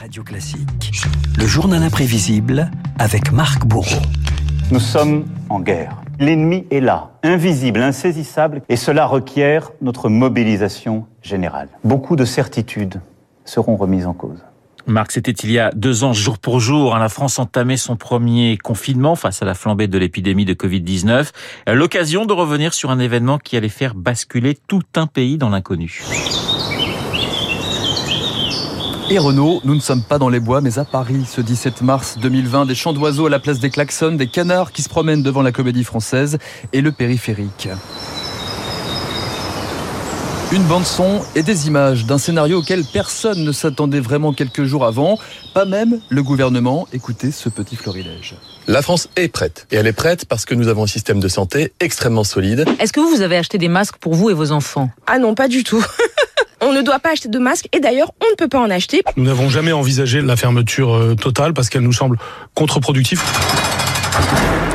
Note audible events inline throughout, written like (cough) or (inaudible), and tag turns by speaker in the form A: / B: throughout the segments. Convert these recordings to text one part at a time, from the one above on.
A: Radio Classique. Le journal imprévisible avec Marc Bourreau.
B: Nous sommes en guerre. L'ennemi est là, invisible, insaisissable, et cela requiert notre mobilisation générale. Beaucoup de certitudes seront remises en cause.
C: Marc, c'était il y a deux ans, jour pour jour, hein, la France entamait son premier confinement face à la flambée de l'épidémie de Covid-19. L'occasion de revenir sur un événement qui allait faire basculer tout un pays dans l'inconnu.
D: Et Renault, nous ne sommes pas dans les bois, mais à Paris, ce 17 mars 2020, des chants d'oiseaux à la place des klaxons, des canards qui se promènent devant la comédie française et le périphérique. Une bande-son et des images d'un scénario auquel personne ne s'attendait vraiment quelques jours avant, pas même le gouvernement. Écoutez ce petit florilège.
E: La France est prête. Et elle est prête parce que nous avons un système de santé extrêmement solide.
F: Est-ce que vous, vous avez acheté des masques pour vous et vos enfants?
G: Ah non, pas du tout. On ne doit pas acheter de masques et d'ailleurs on ne peut pas en acheter.
H: Nous n'avons jamais envisagé la fermeture euh, totale parce qu'elle nous semble contre-productive.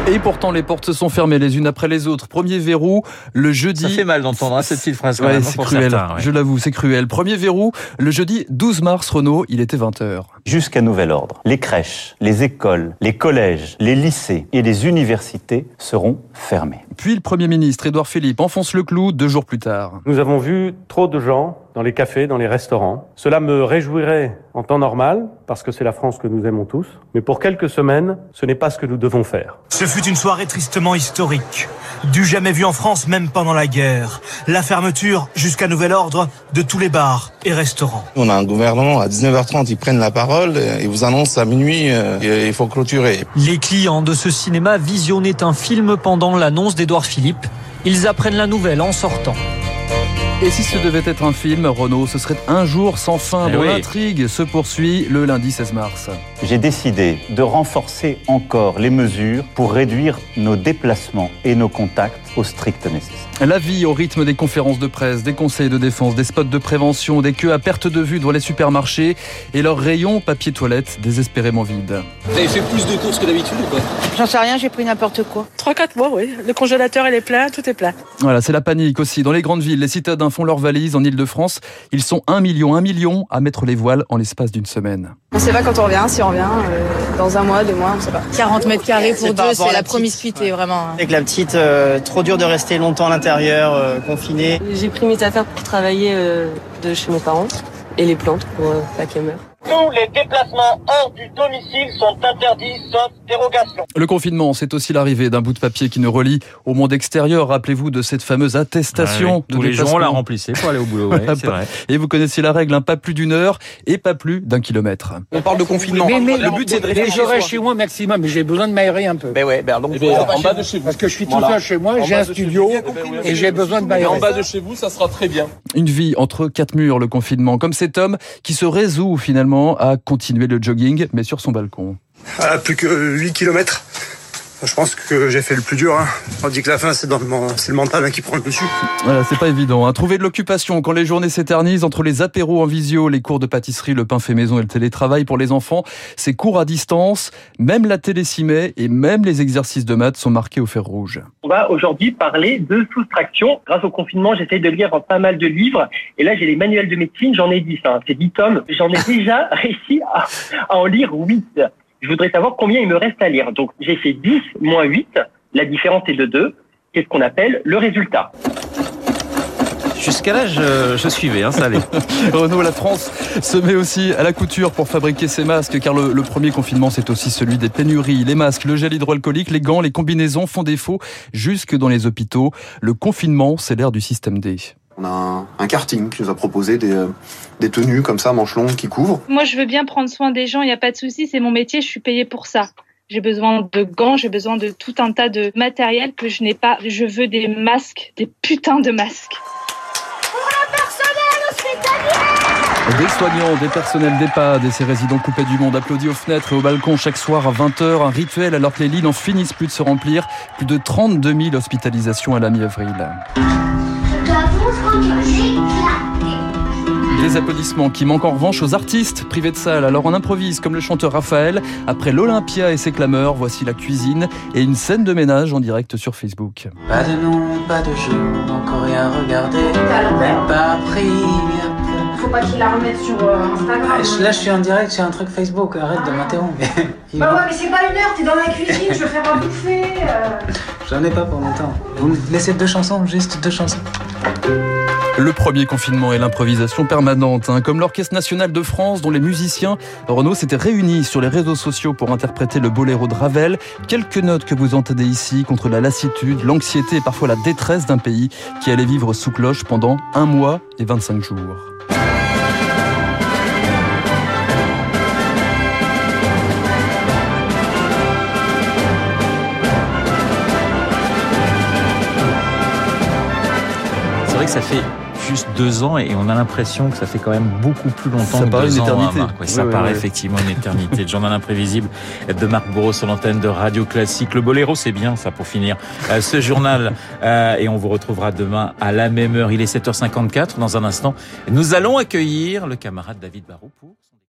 D: Et pourtant, les portes se sont fermées les unes après les autres. Premier verrou, le jeudi.
C: Ça fait mal d'entendre hein, cette petite phrase.
D: Ouais,
C: même,
D: c'est cruel.
C: certains, ouais.
D: Je l'avoue, c'est cruel. Premier verrou, le jeudi 12 mars, Renault, il était 20h.
B: Jusqu'à nouvel ordre, les crèches, les écoles, les collèges, les lycées et les universités seront fermés.
D: Puis le Premier ministre, Édouard Philippe, enfonce le clou deux jours plus tard.
I: Nous avons vu trop de gens dans les cafés, dans les restaurants. Cela me réjouirait en temps normal, parce que c'est la France que nous aimons tous. Mais pour quelques semaines, ce n'est pas ce que nous devons faire.
J: Ce fut une soirée tristement historique. Du jamais vu en France, même pendant la guerre. La fermeture, jusqu'à nouvel ordre, de tous les bars et restaurants.
K: On a un gouvernement, à 19h30, ils prennent la parole et vous annoncent à minuit euh, qu'il faut clôturer.
L: Les clients de ce cinéma visionnaient un film pendant l'annonce d'Édouard Philippe. Ils apprennent la nouvelle en sortant.
D: Et si ce devait être un film, Renault, ce serait un jour sans fin
C: Eh
D: dont
C: oui.
D: l'intrigue se poursuit le lundi 16 mars.
B: J'ai décidé de renforcer encore les mesures pour réduire nos déplacements et nos contacts au strict nécessaire.
D: La vie au rythme des conférences de presse, des conseils de défense, des spots de prévention, des queues à perte de vue devant les supermarchés et leurs rayons papier toilette désespérément vides.
M: Vous avez fait plus de courses que d'habitude ou pas?
N: J'en sais rien, j'ai pris n'importe quoi.
G: 3-4 mois, oui. Le congélateur, il est plein, tout est plein.
D: Voilà, c'est la panique aussi. Dans les grandes villes, les citadins font leurs valises en Ile-de-France. Ils sont un million, un million à mettre les voiles en l'espace d'une semaine.
O: On sait pas quand on revient, si on revient, euh, dans un mois, deux mois, on sait pas.
N: 40 mètres carrés pour deux, c'est
O: la
N: promiscuité, vraiment.
O: Avec la petite, euh, trop dur de rester longtemps à l'intérieur, euh, confiné.
P: J'ai pris mes affaires pour travailler euh, de chez mes parents et les plantes pour euh, pas qu'elles meurent.
Q: Tous les déplacements hors du domicile sont interdits sauf dérogation.
D: Le confinement, c'est aussi l'arrivée d'un bout de papier qui nous relie au monde extérieur. Rappelez-vous de cette fameuse attestation
C: Ouais,
D: de
C: Tous les jours, on la remplissait pour aller au boulot. ouais, (laughs)
D: Voilà,
C: c'est vrai.
D: Et vous connaissez la règle, hein, pas plus d'une heure et pas plus d'un kilomètre.
M: On parle de confinement.
R: Mais, mais,
M: le but c'est de
R: mais
M: rester chez
R: chez moi maximum, mais j'ai besoin de m'aérer un peu.
M: Ben ouais, ben donc
R: Eh ben,
M: en bas de chez vous.
R: Parce que je suis tout seul chez moi, j'ai un
M: de chez
R: studio
M: vous.
R: et j'ai besoin de
M: Et
R: m'aérer.
M: en bas de chez vous, ça sera très bien.
D: Une vie entre quatre murs, le confinement, comme cet homme qui se résout finalement à continuer le jogging, mais sur son balcon.
S: Plus que 8 km. Je pense que j'ai fait le plus dur. Hein. On dit que la fin, c'est dans le, men- c'est le mental hein, qui prend le dessus.
D: Voilà, c'est pas évident. Hein. Trouver de l'occupation quand les journées s'éternisent entre les apéros en visio, les cours de pâtisserie, le pain fait maison et le télétravail pour les enfants, c'est cours à distance. Même la télé s'y met et même les exercices de maths sont marqués au fer rouge.
T: On va aujourd'hui parler de soustraction. Grâce au confinement, j'essaie de lire pas mal de livres. Et là, j'ai les manuels de médecine, j'en ai 10. Hein. C'est 10 tomes. J'en ai déjà (laughs) réussi à, à en lire 8. Je voudrais savoir combien il me reste à lire. Donc, j'ai fait 10 moins 8. La différence est de 2. C'est ce qu'on appelle le résultat.
C: Jusqu'à là, je, je suivais, hein, ça allait. (laughs)
D: Renault, la France se met aussi à la couture pour fabriquer ses masques, car le, le premier confinement, c'est aussi celui des pénuries. Les masques, le gel hydroalcoolique, les gants, les combinaisons font défaut jusque dans les hôpitaux. Le confinement, c'est l'ère du système D.
U: On a un, un karting qui nous a proposé des, euh, des tenues comme ça, manches longues, qui couvrent.
V: Moi, je veux bien prendre soin des gens, il n'y a pas de souci, c'est mon métier, je suis payée pour ça. J'ai besoin de gants, j'ai besoin de tout un tas de matériel que je n'ai pas. Je veux des masques, des putains de masques.
D: Des soignants, des personnels d'EHPAD et ces résidents coupés du monde applaudis aux fenêtres et au balcon chaque soir à 20h. Un rituel alors que les lits n'en finissent plus de se remplir. Plus de 32 000 hospitalisations à la mi-avril. Des applaudissements qui manquent en revanche aux artistes privés de salle. Alors on improvise comme le chanteur Raphaël. Après l'Olympia et ses clameurs, voici la cuisine et une scène de ménage en direct sur Facebook.
W: Pas de nom, pas de jour, encore rien regardé, même pas pris.
X: pas qu'il la remette sur euh, Instagram.
Y: Ah, Là, je suis en direct sur un truc Facebook, arrête de m'interrompre. Il (laughs)
X: Bah ouais, mais c'est pas une heure, t'es dans la cuisine, je veux faire à bouffer. euh.
Y: J'en ai pas pour longtemps. Vous me laissez deux chansons, juste deux chansons.
D: Le premier confinement et l'improvisation permanente, hein, comme l'Orchestre national de France dont les musiciens Renault s'étaient réunis sur les réseaux sociaux pour interpréter le boléro de Ravel. Quelques notes que vous entendez ici contre la lassitude, l'anxiété et parfois la détresse d'un pays qui allait vivre sous cloche pendant un mois et 25 jours.
C: C'est vrai que ça fait juste deux ans et on a l'impression que ça fait quand même beaucoup plus longtemps
D: Ça
C: que
D: paraît
C: deux
D: une
C: ans,
D: éternité.
C: hein, Marc. Ouais, ça
D: ouais,
C: paraît effectivement une éternité. Le journal imprévisible de Marc Bourreau sur l'antenne de Radio Classique. Le boléro, c'est bien ça pour finir euh, ce journal. Euh, et on vous retrouvera demain à la même heure. Il est 7h54. Dans un instant, nous allons accueillir le camarade David Barrault pour...